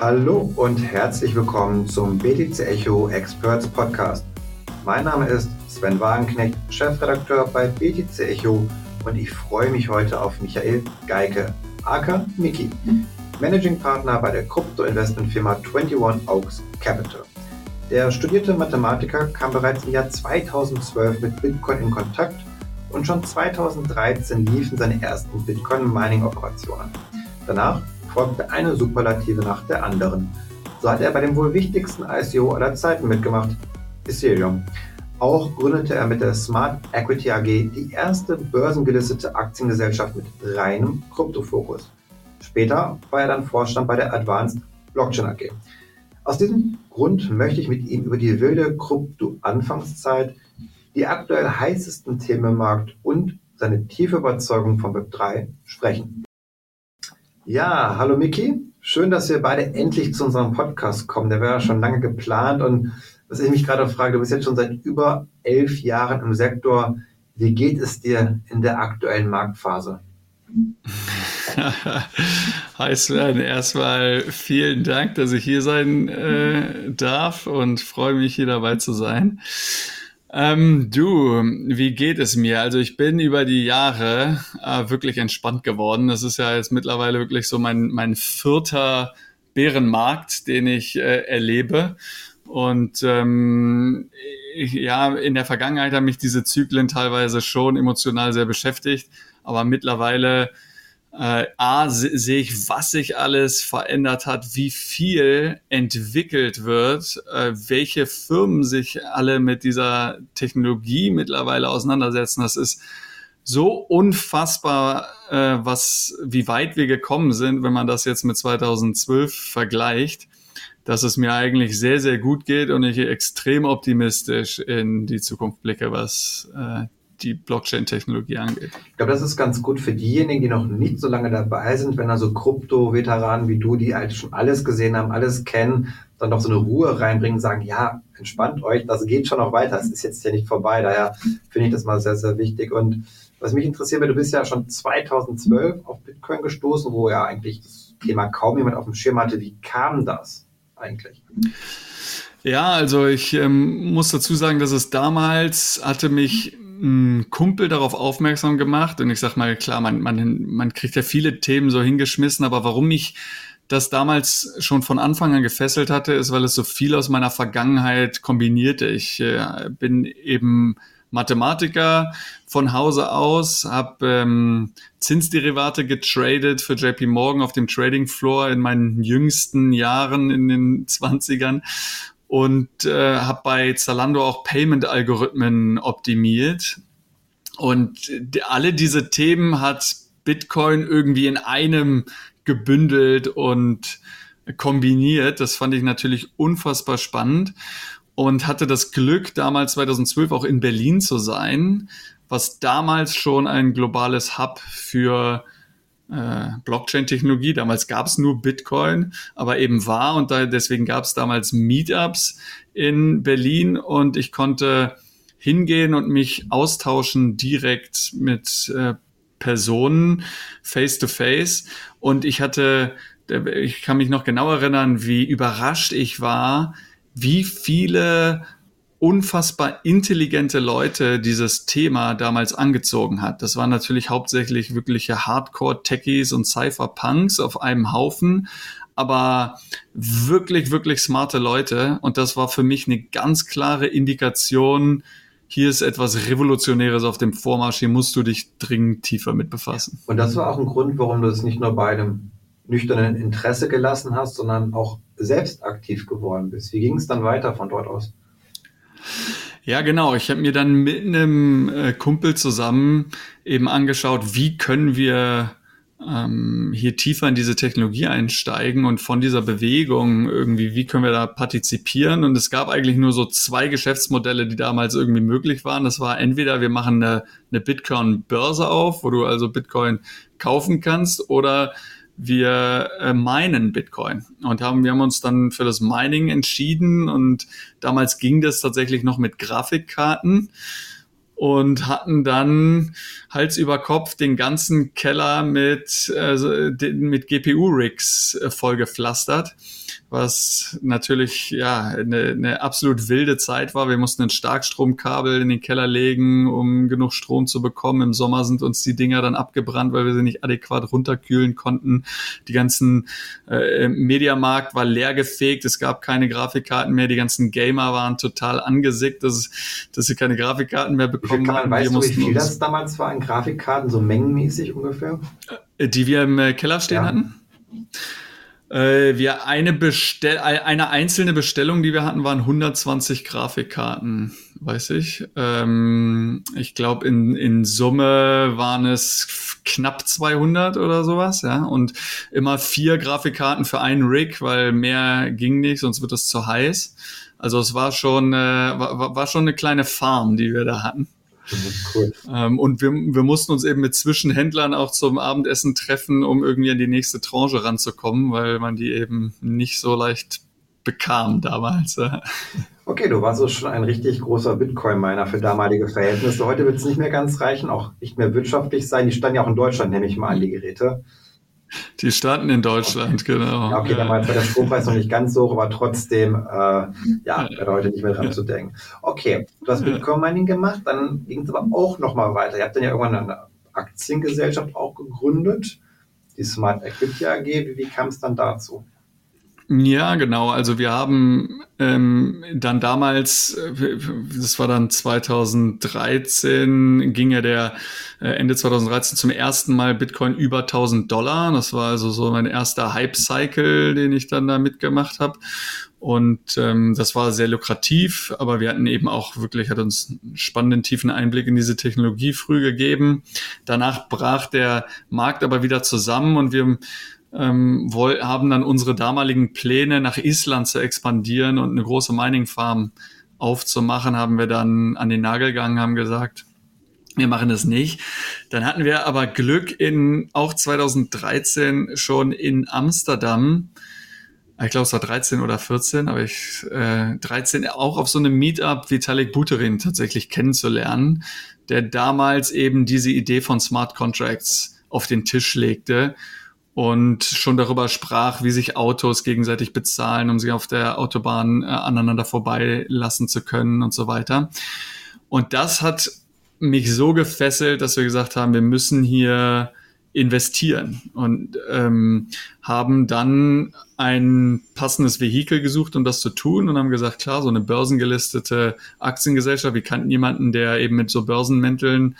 Hallo und herzlich willkommen zum BTC Echo Experts Podcast. Mein Name ist Sven Wagenknecht, Chefredakteur bei BTC Echo und ich freue mich heute auf Michael Geike, aka Miki, Managing Partner bei der Krypto-Investmentfirma 21 Oaks Capital. Der studierte Mathematiker kam bereits im Jahr 2012 mit Bitcoin in Kontakt und schon 2013 liefen seine ersten Bitcoin-Mining-Operationen. Danach folgte eine Superlative nach der anderen. So hat er bei dem wohl wichtigsten ICO aller Zeiten mitgemacht, Ethereum. Auch gründete er mit der Smart Equity AG die erste börsengelistete Aktiengesellschaft mit reinem Kryptofokus. Später war er dann Vorstand bei der Advanced Blockchain AG. Aus diesem Grund möchte ich mit ihm über die wilde Krypto-Anfangszeit, die aktuell heißesten Themen im Markt und seine tiefe Überzeugung von Web3 sprechen. Ja, hallo Miki. Schön, dass wir beide endlich zu unserem Podcast kommen. Der war ja schon lange geplant und was ich mich gerade frage, du bist jetzt schon seit über elf Jahren im Sektor. Wie geht es dir in der aktuellen Marktphase? Hi Sven, erstmal vielen Dank, dass ich hier sein äh, darf und freue mich hier dabei zu sein. Ähm, du, wie geht es mir? Also ich bin über die Jahre äh, wirklich entspannt geworden. Das ist ja jetzt mittlerweile wirklich so mein, mein vierter Bärenmarkt, den ich äh, erlebe. Und ähm, ich, ja, in der Vergangenheit haben mich diese Zyklen teilweise schon emotional sehr beschäftigt. Aber mittlerweile äh, A, sehe ich, was sich alles verändert hat, wie viel entwickelt wird, äh, welche Firmen sich alle mit dieser Technologie mittlerweile auseinandersetzen. Das ist so unfassbar, äh, was, wie weit wir gekommen sind, wenn man das jetzt mit 2012 vergleicht, dass es mir eigentlich sehr, sehr gut geht und ich extrem optimistisch in die Zukunft blicke, was äh, die Blockchain-Technologie angeht. Ich glaube, das ist ganz gut für diejenigen, die noch nicht so lange dabei sind, wenn also Krypto-Veteranen wie du, die halt schon alles gesehen haben, alles kennen, dann noch so eine Ruhe reinbringen, sagen, ja, entspannt euch, das geht schon noch weiter, es ist jetzt ja nicht vorbei. Daher finde ich das mal sehr, sehr wichtig. Und was mich interessiert, du bist ja schon 2012 auf Bitcoin gestoßen, wo ja eigentlich das Thema kaum jemand auf dem Schirm hatte. Wie kam das eigentlich? Ja, also ich ähm, muss dazu sagen, dass es damals hatte mich ein Kumpel darauf aufmerksam gemacht und ich sag mal, klar, man, man, man kriegt ja viele Themen so hingeschmissen, aber warum mich das damals schon von Anfang an gefesselt hatte, ist, weil es so viel aus meiner Vergangenheit kombinierte. Ich äh, bin eben Mathematiker von Hause aus, habe ähm, Zinsderivate getradet für JP Morgan auf dem Trading Floor in meinen jüngsten Jahren in den 20ern und äh, habe bei Zalando auch Payment-Algorithmen optimiert. Und die, alle diese Themen hat Bitcoin irgendwie in einem gebündelt und kombiniert. Das fand ich natürlich unfassbar spannend und hatte das Glück, damals 2012 auch in Berlin zu sein, was damals schon ein globales Hub für äh, Blockchain-Technologie. Damals gab es nur Bitcoin, aber eben war und da, deswegen gab es damals Meetups in Berlin und ich konnte hingehen und mich austauschen direkt mit äh, Personen face to face und ich hatte ich kann mich noch genau erinnern, wie überrascht ich war, wie viele unfassbar intelligente Leute dieses Thema damals angezogen hat. Das waren natürlich hauptsächlich wirkliche Hardcore-Techies und Cypher-Punks auf einem Haufen, aber wirklich, wirklich smarte Leute. Und das war für mich eine ganz klare Indikation, hier ist etwas Revolutionäres auf dem Vormarsch, hier musst du dich dringend tiefer mit befassen. Und das war auch ein Grund, warum du es nicht nur bei einem nüchternen Interesse gelassen hast, sondern auch selbst aktiv geworden bist. Wie ging es dann weiter von dort aus? Ja, genau. Ich habe mir dann mit einem äh, Kumpel zusammen eben angeschaut, wie können wir ähm, hier tiefer in diese Technologie einsteigen und von dieser Bewegung irgendwie, wie können wir da partizipieren? Und es gab eigentlich nur so zwei Geschäftsmodelle, die damals irgendwie möglich waren. Das war entweder wir machen eine, eine Bitcoin-Börse auf, wo du also Bitcoin kaufen kannst, oder wir äh, meinen Bitcoin. Und haben wir haben uns dann für das Mining entschieden und damals ging das tatsächlich noch mit Grafikkarten und hatten dann Hals über Kopf den ganzen Keller mit, äh, mit GPU-Rigs vollgepflastert was natürlich ja eine, eine absolut wilde Zeit war. Wir mussten ein Starkstromkabel in den Keller legen, um genug Strom zu bekommen. Im Sommer sind uns die Dinger dann abgebrannt, weil wir sie nicht adäquat runterkühlen konnten. Die ganzen äh, Mediamarkt war leer gefegt, es gab keine Grafikkarten mehr, die ganzen Gamer waren total angesickt, dass, dass sie keine Grafikkarten mehr bekommen haben. Weißt du, wie viel das damals war an Grafikkarten, so mengenmäßig ungefähr? Äh, die wir im Keller stehen ja. hatten? Äh, wir eine Bestell eine einzelne Bestellung, die wir hatten, waren 120 Grafikkarten, weiß ich. Ähm, ich glaube in, in Summe waren es knapp 200 oder sowas, ja. Und immer vier Grafikkarten für einen Rig, weil mehr ging nicht, sonst wird es zu heiß. Also es war schon, äh, war, war schon eine kleine Farm, die wir da hatten. Cool. Ähm, und wir, wir mussten uns eben mit Zwischenhändlern auch zum Abendessen treffen, um irgendwie an die nächste Tranche ranzukommen, weil man die eben nicht so leicht bekam damals. Okay, du warst so schon ein richtig großer Bitcoin-Miner für damalige Verhältnisse. Heute wird es nicht mehr ganz reichen, auch nicht mehr wirtschaftlich sein. Die standen ja auch in Deutschland, nehme ich mal an, die Geräte. Die standen in Deutschland, okay. genau. Ja, okay, damals war der Strompreis noch nicht ganz so hoch, aber trotzdem, äh, ja, wäre heute nicht mehr dran zu denken. Okay, du hast Bitcoin Mining gemacht, dann ging es aber auch nochmal weiter. Ihr habt dann ja irgendwann eine Aktiengesellschaft auch gegründet, die Smart Equity AG. Wie, wie kam es dann dazu? Ja, genau. Also wir haben ähm, dann damals, äh, das war dann 2013, ging ja der äh, Ende 2013 zum ersten Mal Bitcoin über 1000 Dollar. Das war also so mein erster Hype-Cycle, den ich dann da mitgemacht habe. Und ähm, das war sehr lukrativ, aber wir hatten eben auch wirklich, hat uns einen spannenden, tiefen Einblick in diese Technologie früh gegeben. Danach brach der Markt aber wieder zusammen und wir ähm, haben dann unsere damaligen Pläne nach Island zu expandieren und eine große Mining Farm aufzumachen, haben wir dann an den Nagel gegangen, haben gesagt, wir machen das nicht. Dann hatten wir aber Glück in auch 2013 schon in Amsterdam. Ich glaube, es war 13 oder 14, aber ich äh, 13 auch auf so einem Meetup Vitalik Buterin tatsächlich kennenzulernen, der damals eben diese Idee von Smart Contracts auf den Tisch legte und schon darüber sprach, wie sich Autos gegenseitig bezahlen, um sie auf der Autobahn äh, aneinander vorbeilassen zu können und so weiter. Und das hat mich so gefesselt, dass wir gesagt haben, wir müssen hier investieren und ähm, haben dann ein passendes Vehikel gesucht, um das zu tun und haben gesagt, klar, so eine börsengelistete Aktiengesellschaft, wir kannten jemanden, der eben mit so Börsenmänteln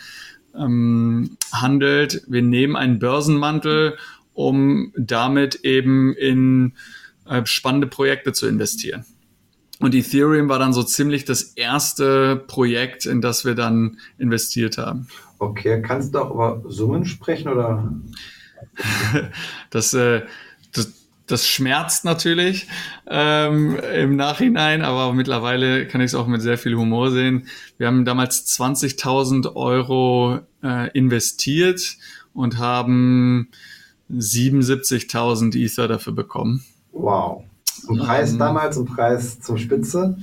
ähm, handelt. Wir nehmen einen Börsenmantel um damit eben in äh, spannende Projekte zu investieren. Und Ethereum war dann so ziemlich das erste Projekt, in das wir dann investiert haben. Okay, kannst du auch über Summen sprechen oder? das, äh, das, das schmerzt natürlich ähm, im Nachhinein, aber mittlerweile kann ich es auch mit sehr viel Humor sehen. Wir haben damals 20.000 Euro äh, investiert und haben 77.000 Ether dafür bekommen. Wow. Zum Preis ähm, damals, zum Preis zum Spitze?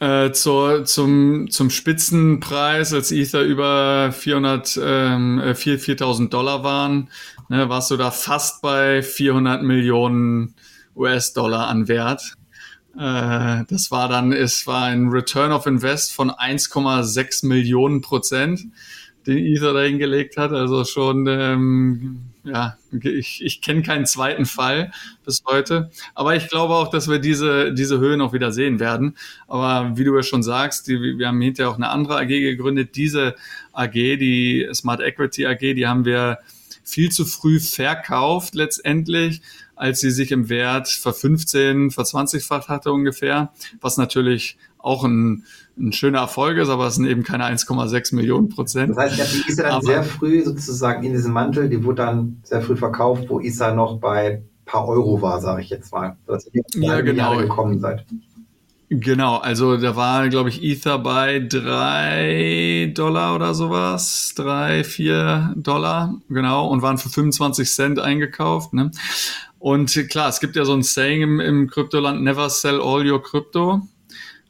Äh, zur, zum, zum Spitzenpreis, als Ether über 400, ähm, 4.000 Dollar waren, ne, warst du da fast bei 400 Millionen US-Dollar an Wert. Äh, das war dann, es war ein Return of Invest von 1,6 Millionen Prozent, den Ether da hingelegt hat. Also schon ähm, ja, ich, ich kenne keinen zweiten Fall bis heute. Aber ich glaube auch, dass wir diese, diese Höhen auch wieder sehen werden. Aber wie du ja schon sagst, die, wir haben hinterher auch eine andere AG gegründet. Diese AG, die Smart Equity AG, die haben wir viel zu früh verkauft letztendlich, als sie sich im Wert ver 15, ver 20-facht hatte ungefähr, was natürlich auch ein, ein schöner Erfolg ist, aber es sind eben keine 1,6 Millionen Prozent. Das heißt, die ist ja dann aber, sehr früh sozusagen in diesem Mantel, die wurde dann sehr früh verkauft, wo ISA noch bei paar Euro war, sage ich jetzt mal. Dass ihr ja, genau. gekommen seid. Genau, also da war, glaube ich, Ether bei drei Dollar oder sowas, drei, vier Dollar, genau, und waren für 25 Cent eingekauft. Ne? Und klar, es gibt ja so ein Saying im, im Kryptoland, never sell all your crypto.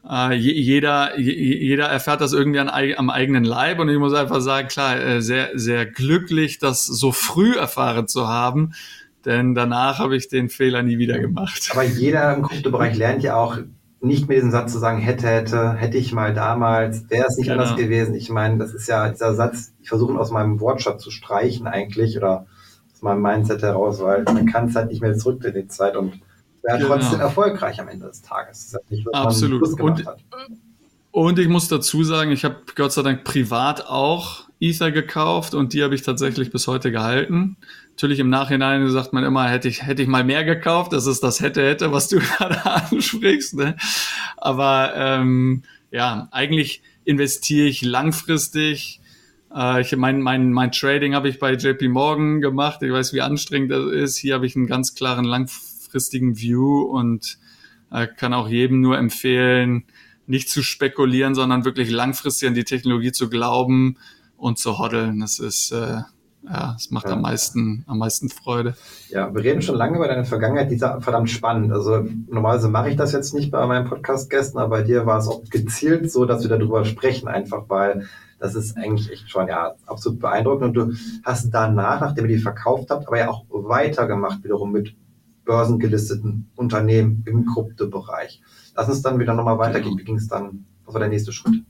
Äh, jeder, jeder erfährt das irgendwie an, am eigenen Leib und ich muss einfach sagen, klar, äh, sehr, sehr glücklich, das so früh erfahren zu haben, denn danach habe ich den Fehler nie wieder gemacht. Aber jeder im Kryptobereich lernt ja auch nicht mehr diesen Satz zu sagen, hätte, hätte, hätte ich mal damals, wäre es nicht genau. anders gewesen. Ich meine, das ist ja dieser Satz, ich versuche ihn aus meinem Wortschatz zu streichen eigentlich oder aus meinem Mindset heraus, weil man kann es halt nicht mehr zurück in die Zeit und wäre genau. trotzdem erfolgreich am Ende des Tages. Nicht, Absolut. Und, und ich muss dazu sagen, ich habe Gott sei Dank privat auch Ether gekauft und die habe ich tatsächlich bis heute gehalten. Natürlich im Nachhinein sagt man immer, hätte ich, hätte ich mal mehr gekauft. Das ist das hätte, hätte, was du gerade ansprichst. Ne? Aber ähm, ja, eigentlich investiere ich langfristig. Äh, ich mein, mein, mein Trading habe ich bei JP Morgan gemacht. Ich weiß, wie anstrengend das ist. Hier habe ich einen ganz klaren langfristigen langfristigen View und äh, kann auch jedem nur empfehlen, nicht zu spekulieren, sondern wirklich langfristig an die Technologie zu glauben und zu hoddeln. Das ist äh, ja, es macht ja. am meisten, am meisten Freude. Ja, wir reden schon lange über deine Vergangenheit, die ist verdammt spannend. Also normalerweise mache ich das jetzt nicht bei meinen Podcast-Gästen, aber bei dir war es auch gezielt so, dass wir darüber sprechen, einfach weil das ist eigentlich echt schon ja absolut beeindruckend. Und du hast danach, nachdem ihr die verkauft habt, aber ja auch weitergemacht wiederum mit börsengelisteten Unternehmen im Kryptobereich. Lass uns dann wieder nochmal weitergehen. Genau. Wie ging es dann? Was war der nächste Schritt?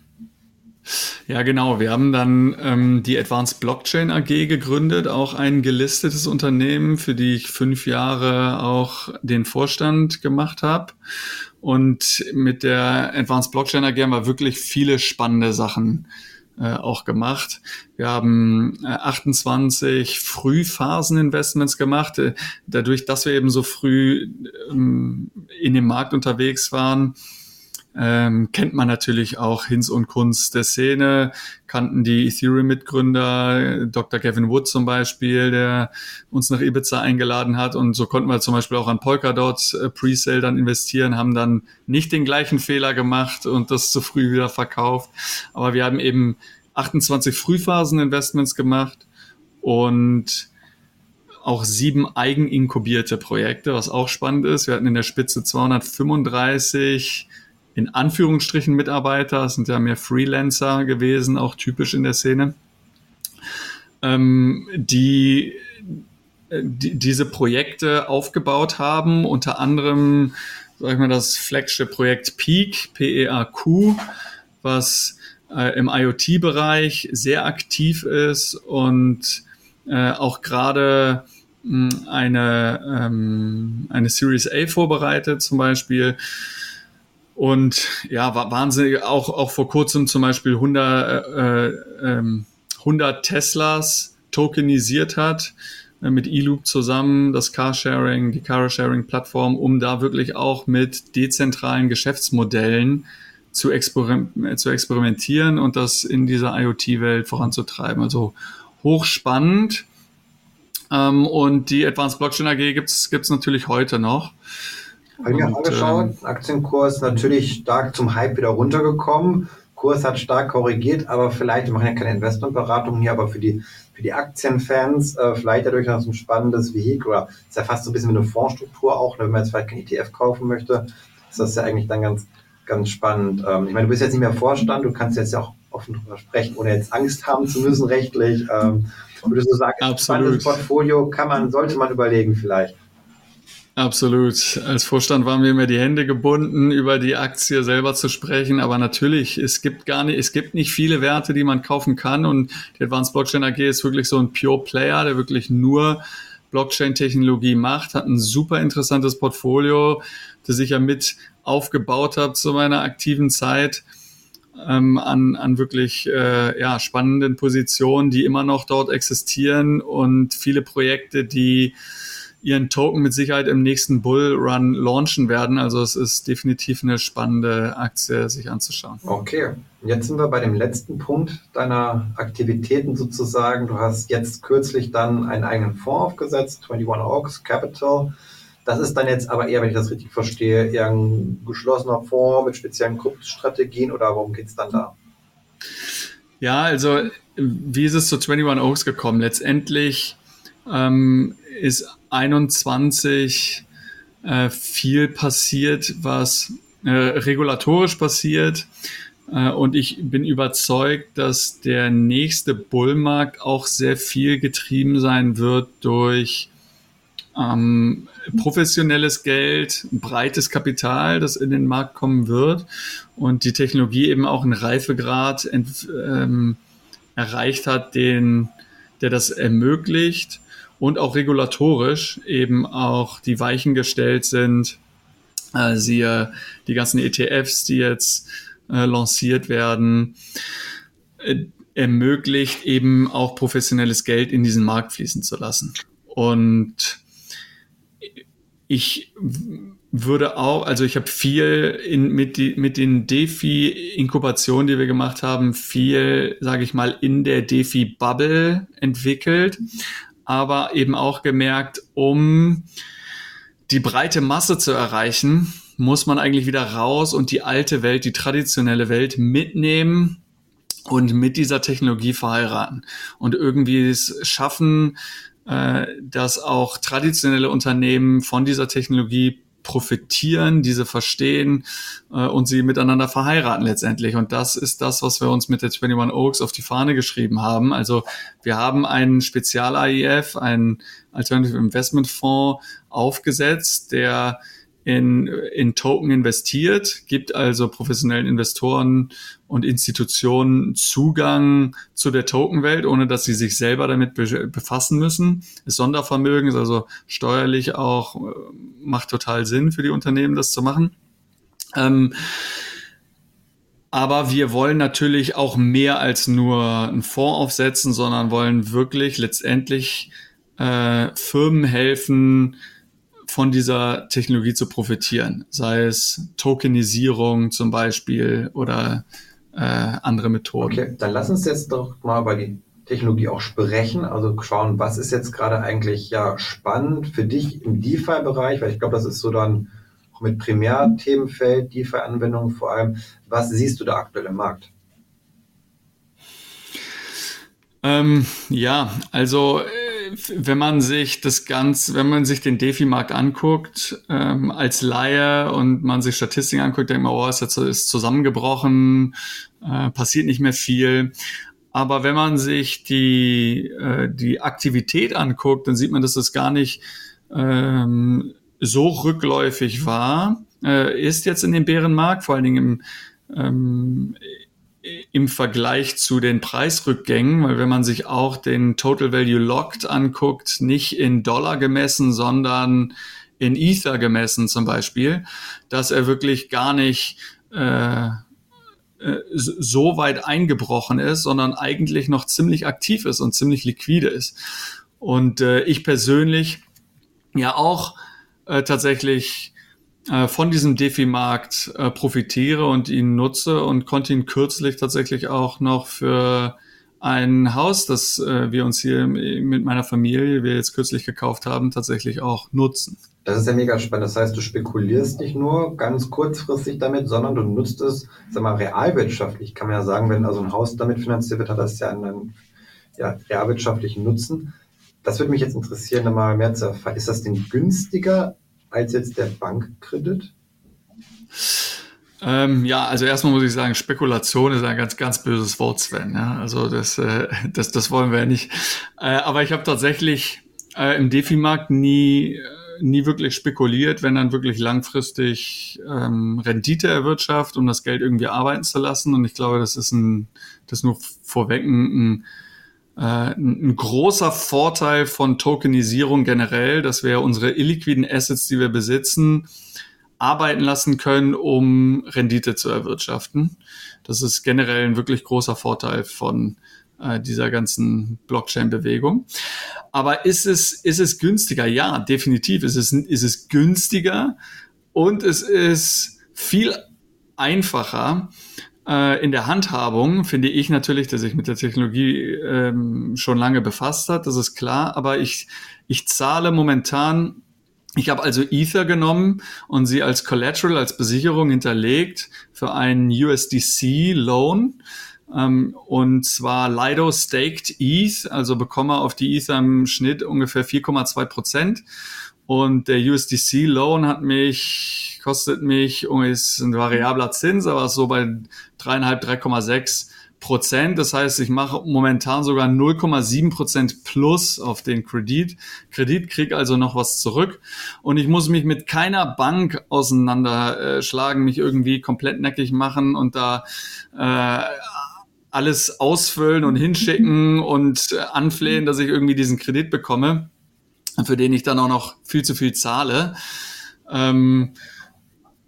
Ja, genau. Wir haben dann ähm, die Advanced Blockchain AG gegründet, auch ein gelistetes Unternehmen, für die ich fünf Jahre auch den Vorstand gemacht habe. Und mit der Advanced Blockchain AG haben wir wirklich viele spannende Sachen äh, auch gemacht. Wir haben äh, 28 Frühphaseninvestments gemacht. Äh, dadurch, dass wir eben so früh ähm, in dem Markt unterwegs waren, ähm, kennt man natürlich auch Hinz und Kunst der Szene, kannten die Ethereum-Mitgründer, Dr. Kevin Wood zum Beispiel, der uns nach Ibiza eingeladen hat und so konnten wir zum Beispiel auch an Polkadot äh, Presale dann investieren, haben dann nicht den gleichen Fehler gemacht und das zu früh wieder verkauft, aber wir haben eben 28 Frühphasen-Investments gemacht und auch sieben eigeninkubierte Projekte, was auch spannend ist. Wir hatten in der Spitze 235 in Anführungsstrichen Mitarbeiter, das sind ja mehr Freelancer gewesen, auch typisch in der Szene, ähm, die, die diese Projekte aufgebaut haben, unter anderem, sag ich mal, das Flagship-Projekt Peak, P-E-A-Q, was äh, im IoT-Bereich sehr aktiv ist und äh, auch gerade eine, ähm, eine Series A vorbereitet zum Beispiel und ja, wahnsinnig, auch, auch vor kurzem zum Beispiel 100, äh, äh, 100 ähm, Teslas tokenisiert hat äh, mit eLoop zusammen, das Carsharing, die Carsharing-Plattform, um da wirklich auch mit dezentralen Geschäftsmodellen zu, experim zu experimentieren und das in dieser IoT-Welt voranzutreiben. Also hochspannend. Ähm, und die Advanced Blockchain AG gibt's gibt's natürlich heute noch. Habe ich mir angeschaut, ähm, Aktienkurs natürlich stark zum Hype wieder runtergekommen. Kurs hat stark korrigiert, aber vielleicht, wir machen ja keine Investmentberatung hier, aber für die, für die Aktienfans äh, vielleicht dadurch noch so ein spannendes Vehikel. Oder ist ja fast so ein bisschen wie eine Fondsstruktur auch, ne, wenn man jetzt vielleicht kein ETF kaufen möchte, ist das ja eigentlich dann ganz, ganz spannend. Ähm, ich meine, du bist jetzt nicht mehr Vorstand, du kannst jetzt ja auch offen drüber sprechen, ohne jetzt Angst haben zu müssen rechtlich. Ähm, würdest du sagen, ein spannendes Portfolio kann man, sollte man überlegen vielleicht? Absolut. Als Vorstand waren mir immer die Hände gebunden, über die Aktie selber zu sprechen. Aber natürlich, es gibt gar nicht, es gibt nicht viele Werte, die man kaufen kann. Und die Advanced Blockchain AG ist wirklich so ein Pure Player, der wirklich nur Blockchain-Technologie macht, hat ein super interessantes Portfolio, das ich ja mit aufgebaut habe zu meiner aktiven Zeit. Ähm, an, an wirklich äh, ja, spannenden Positionen, die immer noch dort existieren und viele Projekte, die ihren Token mit Sicherheit im nächsten Bullrun launchen werden. Also es ist definitiv eine spannende Aktie, sich anzuschauen. Okay, jetzt sind wir bei dem letzten Punkt deiner Aktivitäten sozusagen. Du hast jetzt kürzlich dann einen eigenen Fonds aufgesetzt, 21 Oaks Capital. Das ist dann jetzt aber eher, wenn ich das richtig verstehe, eher ein geschlossener Fonds mit speziellen Kryptostrategien oder worum geht es dann da? Ja, also wie ist es zu 21 Oaks gekommen? Letztendlich ähm, ist 21 äh, viel passiert, was äh, regulatorisch passiert. Äh, und ich bin überzeugt, dass der nächste Bullmarkt auch sehr viel getrieben sein wird durch ähm, professionelles Geld, breites Kapital, das in den Markt kommen wird und die Technologie eben auch einen Reifegrad ähm, erreicht hat, den, der das ermöglicht und auch regulatorisch eben auch die Weichen gestellt sind. Äh, siehe die ganzen ETFs, die jetzt äh, lanciert werden, äh, ermöglicht eben auch professionelles Geld in diesen Markt fließen zu lassen. Und ich würde auch, also ich habe viel in, mit, die, mit den DeFi-Inkubationen, die wir gemacht haben, viel, sage ich mal, in der DeFi-Bubble entwickelt, aber eben auch gemerkt, um die breite Masse zu erreichen, muss man eigentlich wieder raus und die alte Welt, die traditionelle Welt mitnehmen und mit dieser Technologie verheiraten. Und irgendwie es schaffen, äh, dass auch traditionelle Unternehmen von dieser Technologie profitieren, diese verstehen äh, und sie miteinander verheiraten letztendlich. Und das ist das, was wir uns mit der 21 Oaks auf die Fahne geschrieben haben. Also wir haben einen Spezial-AIF, einen Alternative Investment Fonds aufgesetzt, der in, in Token investiert, gibt also professionellen Investoren und Institutionen Zugang zu der Tokenwelt, ohne dass sie sich selber damit befassen müssen. Das Sondervermögen ist also steuerlich auch, äh, macht total Sinn für die Unternehmen, das zu machen. Ähm, aber wir wollen natürlich auch mehr als nur einen Fonds aufsetzen, sondern wollen wirklich letztendlich äh, Firmen helfen, von dieser Technologie zu profitieren, sei es Tokenisierung zum Beispiel oder äh, andere Methoden. Okay, dann lass uns jetzt doch mal bei die Technologie auch sprechen, also schauen, was ist jetzt gerade eigentlich ja spannend für dich im DeFi-Bereich, weil ich glaube, das ist so dann auch mit Primärthemenfeld, DeFi-Anwendungen vor allem. Was siehst du da aktuell im Markt? Ähm, ja, also äh, wenn man sich das ganz, wenn man sich den Defi-Markt anguckt, ähm, als Laie und man sich Statistiken anguckt, denkt man, oh, ist jetzt ist zusammengebrochen, äh, passiert nicht mehr viel. Aber wenn man sich die, äh, die Aktivität anguckt, dann sieht man, dass es gar nicht ähm, so rückläufig war, äh, ist jetzt in dem Bärenmarkt, vor allen Dingen im, ähm, im Vergleich zu den Preisrückgängen, weil wenn man sich auch den Total Value Locked anguckt, nicht in Dollar gemessen, sondern in Ether gemessen zum Beispiel, dass er wirklich gar nicht äh, äh so weit eingebrochen ist, sondern eigentlich noch ziemlich aktiv ist und ziemlich liquide ist. Und äh, ich persönlich ja auch äh, tatsächlich von diesem Defi-Markt äh, profitiere und ihn nutze und konnte ihn kürzlich tatsächlich auch noch für ein Haus, das äh, wir uns hier mit meiner Familie, wir jetzt kürzlich gekauft haben, tatsächlich auch nutzen. Das ist ja mega spannend. Das heißt, du spekulierst nicht nur ganz kurzfristig damit, sondern du nutzt es, sag mal, realwirtschaftlich, kann man ja sagen, wenn also ein Haus damit finanziert wird, hat das ja einen ja, realwirtschaftlichen Nutzen. Das würde mich jetzt interessieren, mal mehr zu erfahren. Ist das denn günstiger als jetzt der Bankkredit? Ähm, ja, also erstmal muss ich sagen, Spekulation ist ein ganz, ganz böses Wort, Sven. Ja? Also das, äh, das, das wollen wir ja nicht. Äh, aber ich habe tatsächlich äh, im Defi-Markt nie, äh, nie wirklich spekuliert, wenn dann wirklich langfristig ähm, Rendite erwirtschaftet, um das Geld irgendwie arbeiten zu lassen. Und ich glaube, das ist ein, das nur vorweg ein, ein ein großer Vorteil von Tokenisierung generell, dass wir unsere illiquiden Assets, die wir besitzen, arbeiten lassen können, um Rendite zu erwirtschaften. Das ist generell ein wirklich großer Vorteil von äh, dieser ganzen Blockchain-Bewegung. Aber ist es, ist es günstiger? Ja, definitiv. Ist es, ist es günstiger und es ist viel einfacher, äh, in der Handhabung finde ich natürlich, dass sich mit der Technologie ähm, schon lange befasst hat, das ist klar, aber ich, ich zahle momentan ich habe also Ether genommen und sie als Collateral, als Besicherung hinterlegt für einen USDC-Loan. Ähm, und zwar Lido Staked ETH, also bekomme auf die Ether im Schnitt ungefähr 4,2 Prozent. Und der USDC Loan hat mich, kostet mich, ist ein variabler Zins, aber so bei dreieinhalb, 3,6 Prozent. Das heißt, ich mache momentan sogar 0,7 Prozent plus auf den Kredit. Kredit kriege also noch was zurück und ich muss mich mit keiner Bank auseinanderschlagen, mich irgendwie komplett neckig machen und da äh, alles ausfüllen und hinschicken und anflehen, dass ich irgendwie diesen Kredit bekomme, für den ich dann auch noch viel zu viel zahle. Ähm,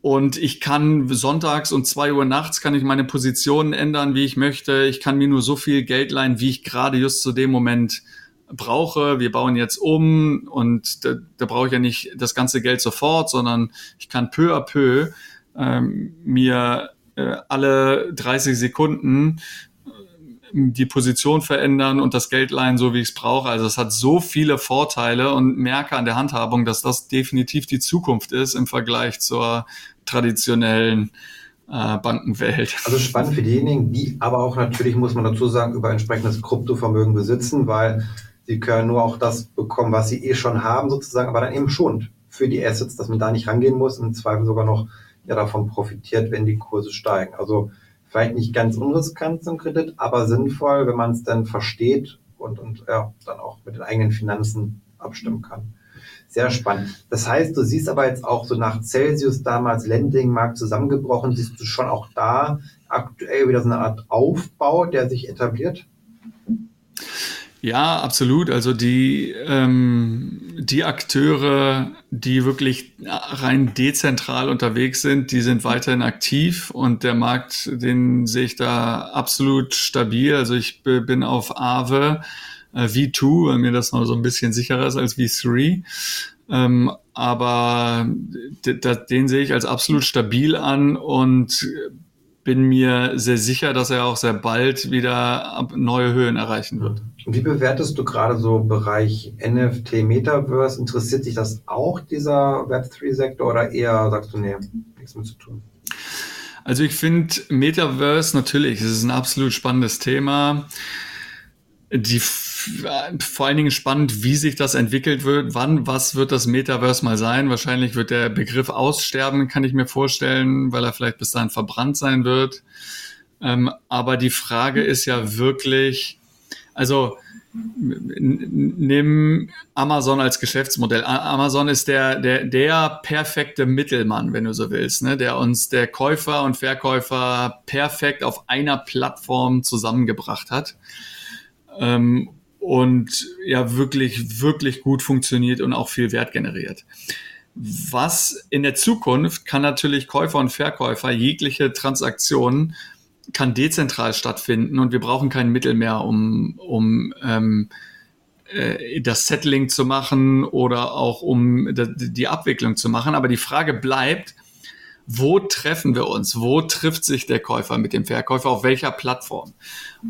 und ich kann sonntags um zwei Uhr nachts kann ich meine Positionen ändern, wie ich möchte. Ich kann mir nur so viel Geld leihen, wie ich gerade just zu dem Moment brauche. Wir bauen jetzt um und da, da brauche ich ja nicht das ganze Geld sofort, sondern ich kann peu à peu ähm, mir äh, alle 30 Sekunden die Position verändern und das Geld leihen, so wie ich es brauche. Also es hat so viele Vorteile und merke an der Handhabung, dass das definitiv die Zukunft ist im Vergleich zur traditionellen äh, Bankenwelt. Also spannend für diejenigen, die aber auch natürlich, muss man dazu sagen, über entsprechendes Kryptovermögen besitzen, weil sie können nur auch das bekommen, was sie eh schon haben sozusagen, aber dann eben schon für die Assets, dass man da nicht rangehen muss, im Zweifel sogar noch ja davon profitiert, wenn die Kurse steigen. Also vielleicht nicht ganz unriskant zum Kredit, aber sinnvoll, wenn man es dann versteht und, und ja, dann auch mit den eigenen Finanzen abstimmen kann. Sehr spannend. Das heißt, du siehst aber jetzt auch so nach Celsius damals Lending-Markt zusammengebrochen, siehst du schon auch da aktuell wieder so eine Art Aufbau, der sich etabliert? Ja, absolut. Also die, ähm, die Akteure, die wirklich rein dezentral unterwegs sind, die sind weiterhin aktiv und der Markt, den sehe ich da absolut stabil. Also ich bin auf Aave äh, V2, weil mir das noch so ein bisschen sicherer ist als V3. Ähm, aber den sehe ich als absolut stabil an und bin mir sehr sicher, dass er auch sehr bald wieder neue Höhen erreichen wird. Wie bewertest du gerade so Bereich NFT, Metaverse? Interessiert sich das auch, dieser Web3-Sektor, oder eher sagst du, nee, nichts mit zu tun? Also ich finde Metaverse natürlich, es ist ein absolut spannendes Thema. Die vor allen Dingen spannend, wie sich das entwickelt wird. Wann, was wird das Metaverse mal sein? Wahrscheinlich wird der Begriff aussterben, kann ich mir vorstellen, weil er vielleicht bis dahin verbrannt sein wird. Ähm, aber die Frage ist ja wirklich, also nimm Amazon als Geschäftsmodell. Amazon ist der, der, der perfekte Mittelmann, wenn du so willst, ne? der uns der Käufer und Verkäufer perfekt auf einer Plattform zusammengebracht hat. Ähm, und ja, wirklich, wirklich gut funktioniert und auch viel Wert generiert. Was in der Zukunft kann natürlich Käufer und Verkäufer jegliche Transaktionen kann dezentral stattfinden und wir brauchen kein Mittel mehr, um, um ähm, äh, das Settling zu machen oder auch um die Abwicklung zu machen. Aber die Frage bleibt, wo treffen wir uns? Wo trifft sich der Käufer mit dem Verkäufer? Auf welcher Plattform?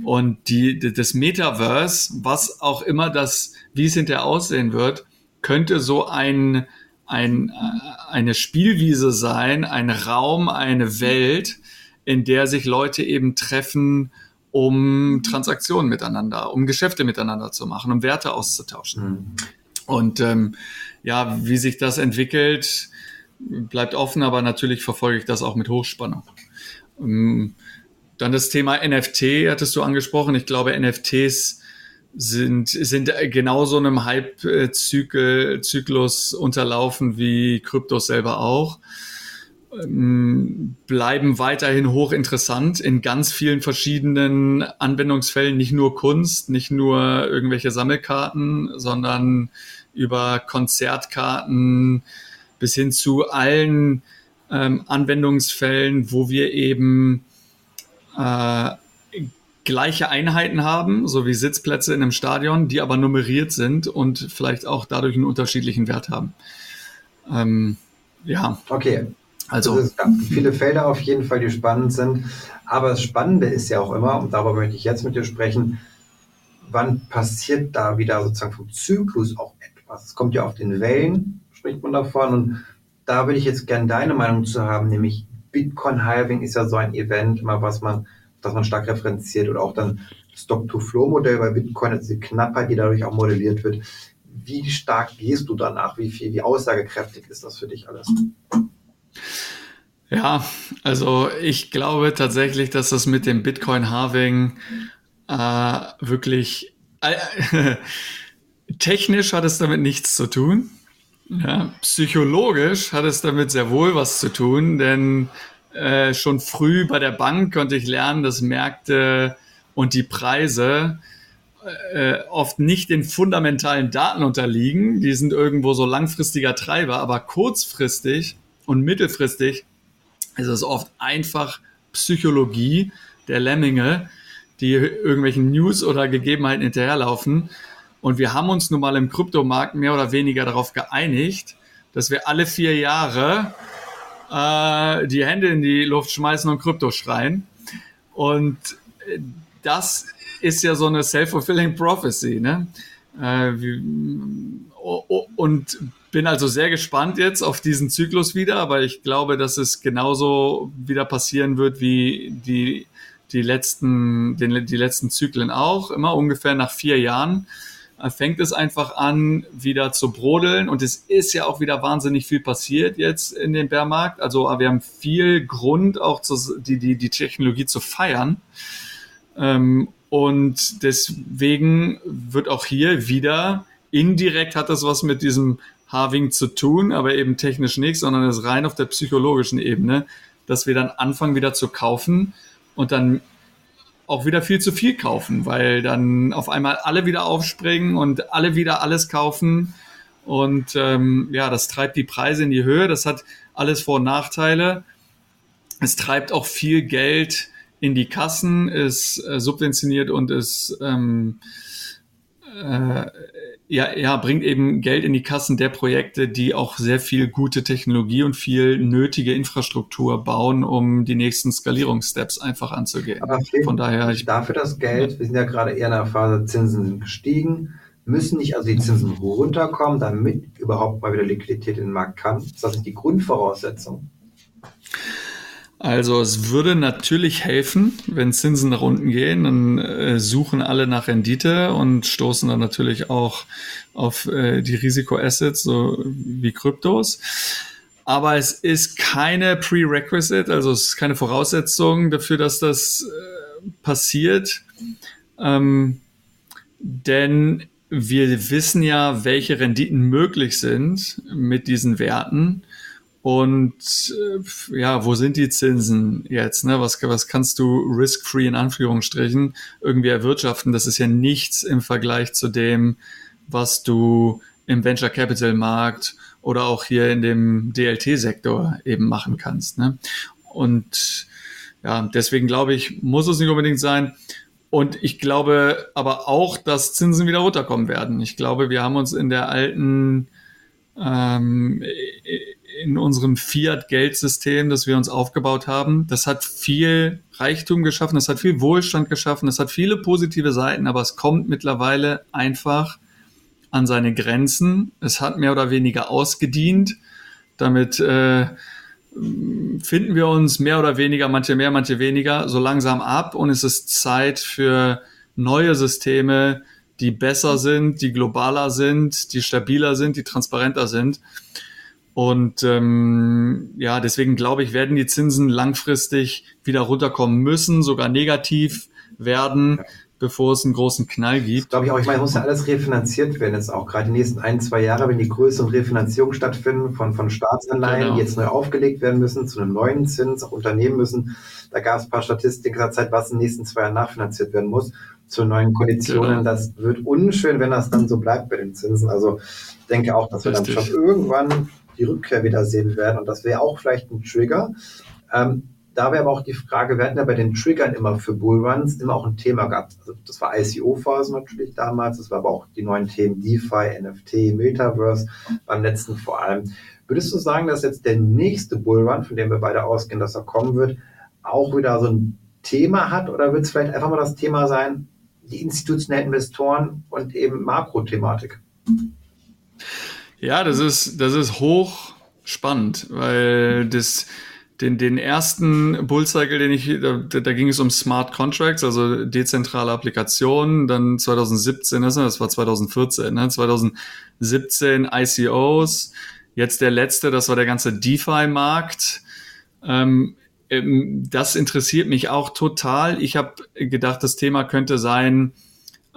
Und die, das Metaverse, was auch immer das, wie es hinterher aussehen wird, könnte so ein, ein, äh, eine Spielwiese sein, ein Raum, eine Welt, in der sich Leute eben treffen, um Transaktionen miteinander, um Geschäfte miteinander zu machen, um Werte auszutauschen. Mhm. Und ähm, ja, wie sich das entwickelt, bleibt offen, aber natürlich verfolge ich das auch mit Hochspannung. Ähm, dann das Thema NFT hattest du angesprochen. Ich glaube, NFTs sind, sind genauso einem Hype-Zyklus unterlaufen wie Kryptos selber auch. Ähm, bleiben weiterhin hochinteressant in ganz vielen verschiedenen Anwendungsfällen, nicht nur Kunst, nicht nur irgendwelche Sammelkarten, sondern über Konzertkarten bis hin zu allen ähm, Anwendungsfällen, wo wir eben äh, gleiche Einheiten haben, so wie Sitzplätze in einem Stadion, die aber nummeriert sind und vielleicht auch dadurch einen unterschiedlichen Wert haben. Ähm, ja. Okay, also es gab viele Felder auf jeden Fall, die spannend sind. Aber das Spannende ist ja auch immer, und darüber möchte ich jetzt mit dir sprechen, wann passiert da wieder sozusagen vom Zyklus auch etwas? Es kommt ja auf den Wellen, spricht man davon. Und da würde ich jetzt gerne deine Meinung zu haben, nämlich Bitcoin Halving ist ja so ein Event, immer was man, das man stark referenziert oder auch dann Stock-to-Flow-Modell bei Bitcoin, also die Knappheit, die dadurch auch modelliert wird. wie stark gehst du danach? Wie viel, wie aussagekräftig ist das für dich alles? Ja, also ich glaube tatsächlich, dass das mit dem Bitcoin-Halving äh, wirklich äh, technisch hat es damit nichts zu tun. Ja, psychologisch hat es damit sehr wohl was zu tun, denn äh, schon früh bei der Bank konnte ich lernen, dass Märkte und die Preise äh, oft nicht den fundamentalen Daten unterliegen. Die sind irgendwo so langfristiger Treiber, aber kurzfristig und mittelfristig ist es oft einfach Psychologie der Lemminge, die irgendwelchen News oder Gegebenheiten hinterherlaufen. Und wir haben uns nun mal im Kryptomarkt mehr oder weniger darauf geeinigt, dass wir alle vier Jahre äh, die Hände in die Luft schmeißen und Krypto schreien. Und äh, das ist ja so eine self-fulfilling prophecy, ne? Äh, wie, oh, oh, und bin also sehr gespannt jetzt auf diesen Zyklus wieder, aber ich glaube, dass es genauso wieder passieren wird wie die, die letzten, den, die letzten Zyklen auch, immer ungefähr nach vier Jahren fängt es einfach an, wieder zu brodeln. Und es ist ja auch wieder wahnsinnig viel passiert jetzt in dem Bärmarkt. Also wir haben viel Grund, auch zu, die, die, die Technologie zu feiern. Ähm, und deswegen wird auch hier wieder indirekt hat das was mit diesem Harving zu tun, aber eben technisch nichts, sondern es rein auf der psychologischen Ebene, dass wir dann anfangen wieder zu kaufen und dann auch wieder viel zu viel kaufen, weil dann auf einmal alle wieder aufspringen und alle wieder alles kaufen. Und ähm, ja, das treibt die Preise in die Höhe. Das hat alles Vor- und Nachteile. Es treibt auch viel Geld in die Kassen, ist äh, subventioniert und ist ähm, äh, ja, ja, bringt eben Geld in die Kassen der Projekte, die auch sehr viel gute Technologie und viel nötige Infrastruktur bauen, um die nächsten Skalierungssteps einfach anzugehen. Aber Von daher ich, dafür das Geld, ja. wir sind ja gerade eher in der Phase, Zinsen sind gestiegen, müssen nicht also die Zinsen runterkommen, damit überhaupt mal wieder Liquidität in den Markt kann. Ist das nicht die Grundvoraussetzung? Also es würde natürlich helfen, wenn Zinsen nach unten gehen, dann äh, suchen alle nach Rendite und stoßen dann natürlich auch auf äh, die Risikoassets, so wie Kryptos. Aber es ist keine Prerequisite, also es ist keine Voraussetzung dafür, dass das äh, passiert. Ähm, denn wir wissen ja, welche Renditen möglich sind mit diesen Werten. Und äh, ja, wo sind die Zinsen jetzt? Ne? Was, was kannst du risk-free in Anführungsstrichen irgendwie erwirtschaften? Das ist ja nichts im Vergleich zu dem, was du im Venture Capital Markt oder auch hier in dem DLT-Sektor eben machen kannst. Ne? Und ja, deswegen glaube ich, muss es nicht unbedingt sein. Und ich glaube aber auch, dass Zinsen wieder runterkommen werden. Ich glaube, wir haben uns in der alten ähm, in unserem Fiat-Geldsystem, das wir uns aufgebaut haben. Das hat viel Reichtum geschaffen, das hat viel Wohlstand geschaffen, das hat viele positive Seiten, aber es kommt mittlerweile einfach an seine Grenzen. Es hat mehr oder weniger ausgedient. Damit äh, finden wir uns mehr oder weniger, manche mehr, manche weniger, so langsam ab und es ist Zeit für neue Systeme, die besser sind, die globaler sind, die stabiler sind, die transparenter sind. Und ähm, ja, deswegen glaube ich, werden die Zinsen langfristig wieder runterkommen müssen, sogar negativ werden, ja. bevor es einen großen Knall gibt. Glaube ich auch. Ich meine, muss ja alles refinanziert werden jetzt auch. Gerade die nächsten ein, zwei Jahre, wenn die größeren Refinanzierungen stattfinden von, von Staatsanleihen, genau. die jetzt neu aufgelegt werden müssen, zu einem neuen Zins, auch Unternehmen müssen. Da gab es ein paar Statistiken der Zeit, was in den nächsten zwei Jahren nachfinanziert werden muss zu neuen Konditionen. Genau. Das wird unschön, wenn das dann so bleibt bei den Zinsen. Also ich denke auch, dass wir Richtig. dann schon irgendwann die Rückkehr wieder sehen werden. Und das wäre auch vielleicht ein Trigger. Ähm, da wäre aber auch die Frage, wir hatten ja bei den Triggern immer für Bullruns immer auch ein Thema gehabt. Also das war ICO-Phase natürlich damals, das war aber auch die neuen Themen DeFi, NFT, Metaverse, beim letzten vor allem. Würdest du sagen, dass jetzt der nächste Bullrun, von dem wir beide ausgehen, dass er kommen wird, auch wieder so ein Thema hat? Oder wird es vielleicht einfach mal das Thema sein, die institutionellen Investoren und eben Makrothematik? Ja, das ist, das ist hoch spannend, weil das, den, den ersten Bullcycle, den ich, da, da ging es um Smart Contracts, also dezentrale Applikationen, dann 2017, das war 2014, ne? 2017 ICOs, jetzt der letzte, das war der ganze DeFi-Markt. Ähm, ähm, das interessiert mich auch total. Ich habe gedacht, das Thema könnte sein,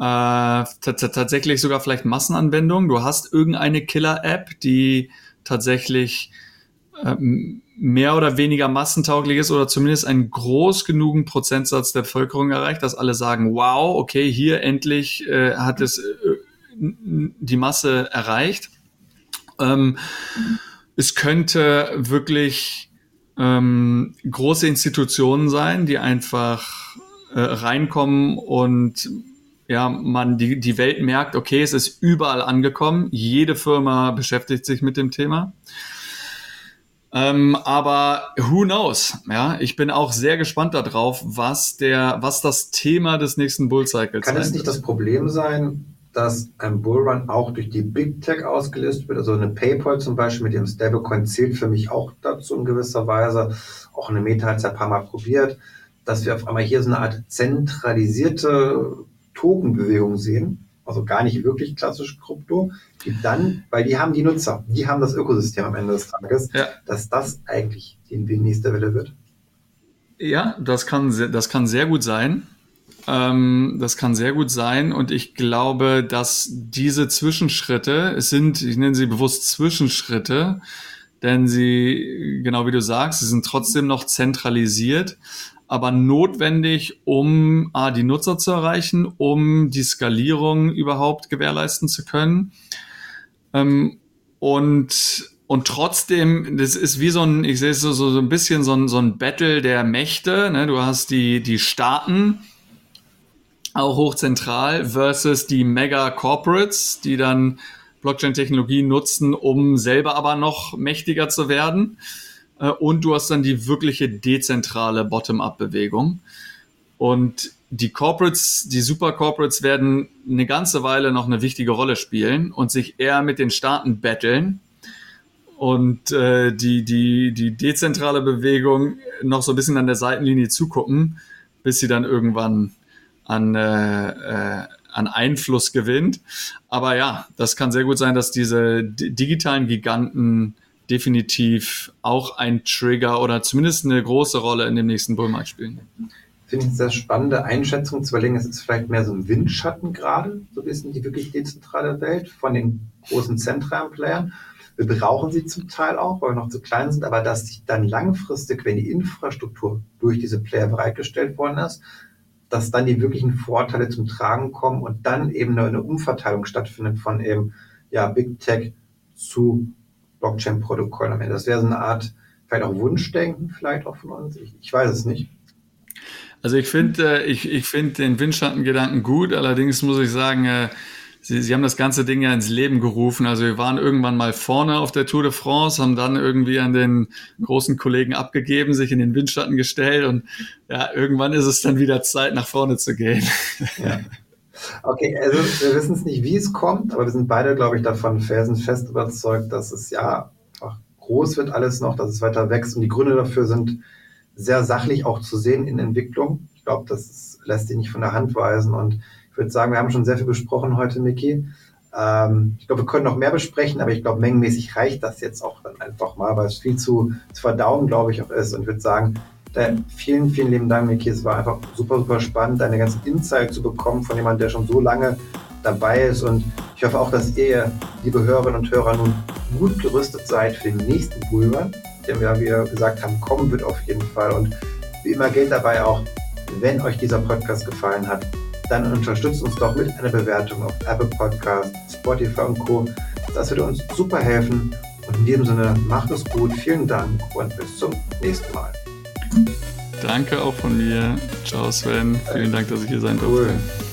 tatsächlich sogar vielleicht Massenanwendung. Du hast irgendeine Killer-App, die tatsächlich ähm, mehr oder weniger massentauglich ist oder zumindest einen groß genugen Prozentsatz der Bevölkerung erreicht, dass alle sagen, wow, okay, hier endlich äh, hat es äh, die Masse erreicht. Ähm, es könnte wirklich ähm, große Institutionen sein, die einfach äh, reinkommen und ja, man die, die Welt merkt, okay, es ist überall angekommen. Jede Firma beschäftigt sich mit dem Thema. Ähm, aber who knows? Ja, ich bin auch sehr gespannt darauf, was der, was das Thema des nächsten Bullcycles Kann es nicht das Problem sein, dass ein Bullrun auch durch die Big Tech ausgelöst wird? Also eine PayPal zum Beispiel mit ihrem Stablecoin zählt für mich auch dazu in gewisser Weise. Auch eine Meta hat es ja ein paar Mal probiert, dass wir auf einmal hier so eine Art zentralisierte Tokenbewegung sehen also gar nicht wirklich klassisch Krypto, die dann, weil die haben die Nutzer, die haben das Ökosystem am Ende des Tages, ja. dass das eigentlich die nächste Welle wird. Ja, das kann, das kann sehr gut sein. Ähm, das kann sehr gut sein und ich glaube, dass diese Zwischenschritte, es sind, ich nenne sie bewusst Zwischenschritte, denn sie, genau wie du sagst, sie sind trotzdem noch zentralisiert, aber notwendig, um A, die Nutzer zu erreichen, um die Skalierung überhaupt gewährleisten zu können. Ähm, und, und trotzdem, das ist wie so ein, ich sehe es so, so ein bisschen so ein, so ein Battle der Mächte. Ne? Du hast die, die Staaten, auch hochzentral, versus die Mega-Corporates, die dann Blockchain-Technologie nutzen, um selber aber noch mächtiger zu werden. Äh, und du hast dann die wirkliche dezentrale Bottom-up-Bewegung. Und die Corporates, die Super Corporates werden eine ganze Weile noch eine wichtige Rolle spielen und sich eher mit den Staaten betteln und äh, die, die, die dezentrale Bewegung noch so ein bisschen an der Seitenlinie zugucken, bis sie dann irgendwann an, äh, äh, an Einfluss gewinnt. Aber ja, das kann sehr gut sein, dass diese digitalen Giganten definitiv auch ein Trigger oder zumindest eine große Rolle in dem nächsten Bullmarkt spielen. Finde ich sehr spannende Einschätzung zu überlegen, es ist vielleicht mehr so ein Windschatten gerade, so ein bisschen die wirklich dezentrale Welt von den großen zentralen Playern. Wir brauchen sie zum Teil auch, weil wir noch zu klein sind, aber dass sich dann langfristig, wenn die Infrastruktur durch diese Player bereitgestellt worden ist, dass dann die wirklichen Vorteile zum Tragen kommen und dann eben eine Umverteilung stattfindet von eben ja, Big Tech zu Blockchain-Protokoll am Ende. Das wäre so eine Art, vielleicht auch Wunschdenken, vielleicht auch von uns. Ich, ich weiß es nicht. Also ich finde, äh, ich, ich finde den Windschattengedanken gut. Allerdings muss ich sagen, äh, Sie, Sie haben das ganze Ding ja ins Leben gerufen. Also wir waren irgendwann mal vorne auf der Tour de France, haben dann irgendwie an den großen Kollegen abgegeben, sich in den Windschatten gestellt und ja, irgendwann ist es dann wieder Zeit, nach vorne zu gehen. Ja. Okay, also wir wissen es nicht, wie es kommt, aber wir sind beide, glaube ich, davon felsenfest überzeugt, dass es ja einfach groß wird alles noch, dass es weiter wächst und die Gründe dafür sind sehr sachlich auch zu sehen in Entwicklung. Ich glaube, das ist, lässt sich nicht von der Hand weisen und ich würde sagen, wir haben schon sehr viel besprochen heute, Miki. Ähm, ich glaube, wir können noch mehr besprechen, aber ich glaube, mengenmäßig reicht das jetzt auch dann einfach mal, weil es viel zu, zu verdauen, glaube ich, auch ist. Und ich würde sagen, da, vielen, vielen lieben Dank, Niki. Es war einfach super, super spannend, deine ganzen Insights zu bekommen von jemandem, der schon so lange dabei ist. Und ich hoffe auch, dass ihr, liebe Hörerinnen und Hörer, nun gut gerüstet seid für den nächsten Bullrun, der wir, wie wir gesagt haben, kommen wird auf jeden Fall. Und wie immer gilt dabei auch, wenn euch dieser Podcast gefallen hat, dann unterstützt uns doch mit einer Bewertung auf Apple Podcast, Spotify und Co. Das würde uns super helfen. Und in diesem Sinne, macht es gut, vielen Dank und bis zum nächsten Mal. Danke auch von mir. Ciao Sven. Vielen Dank, dass ich hier sein durfte. Cool.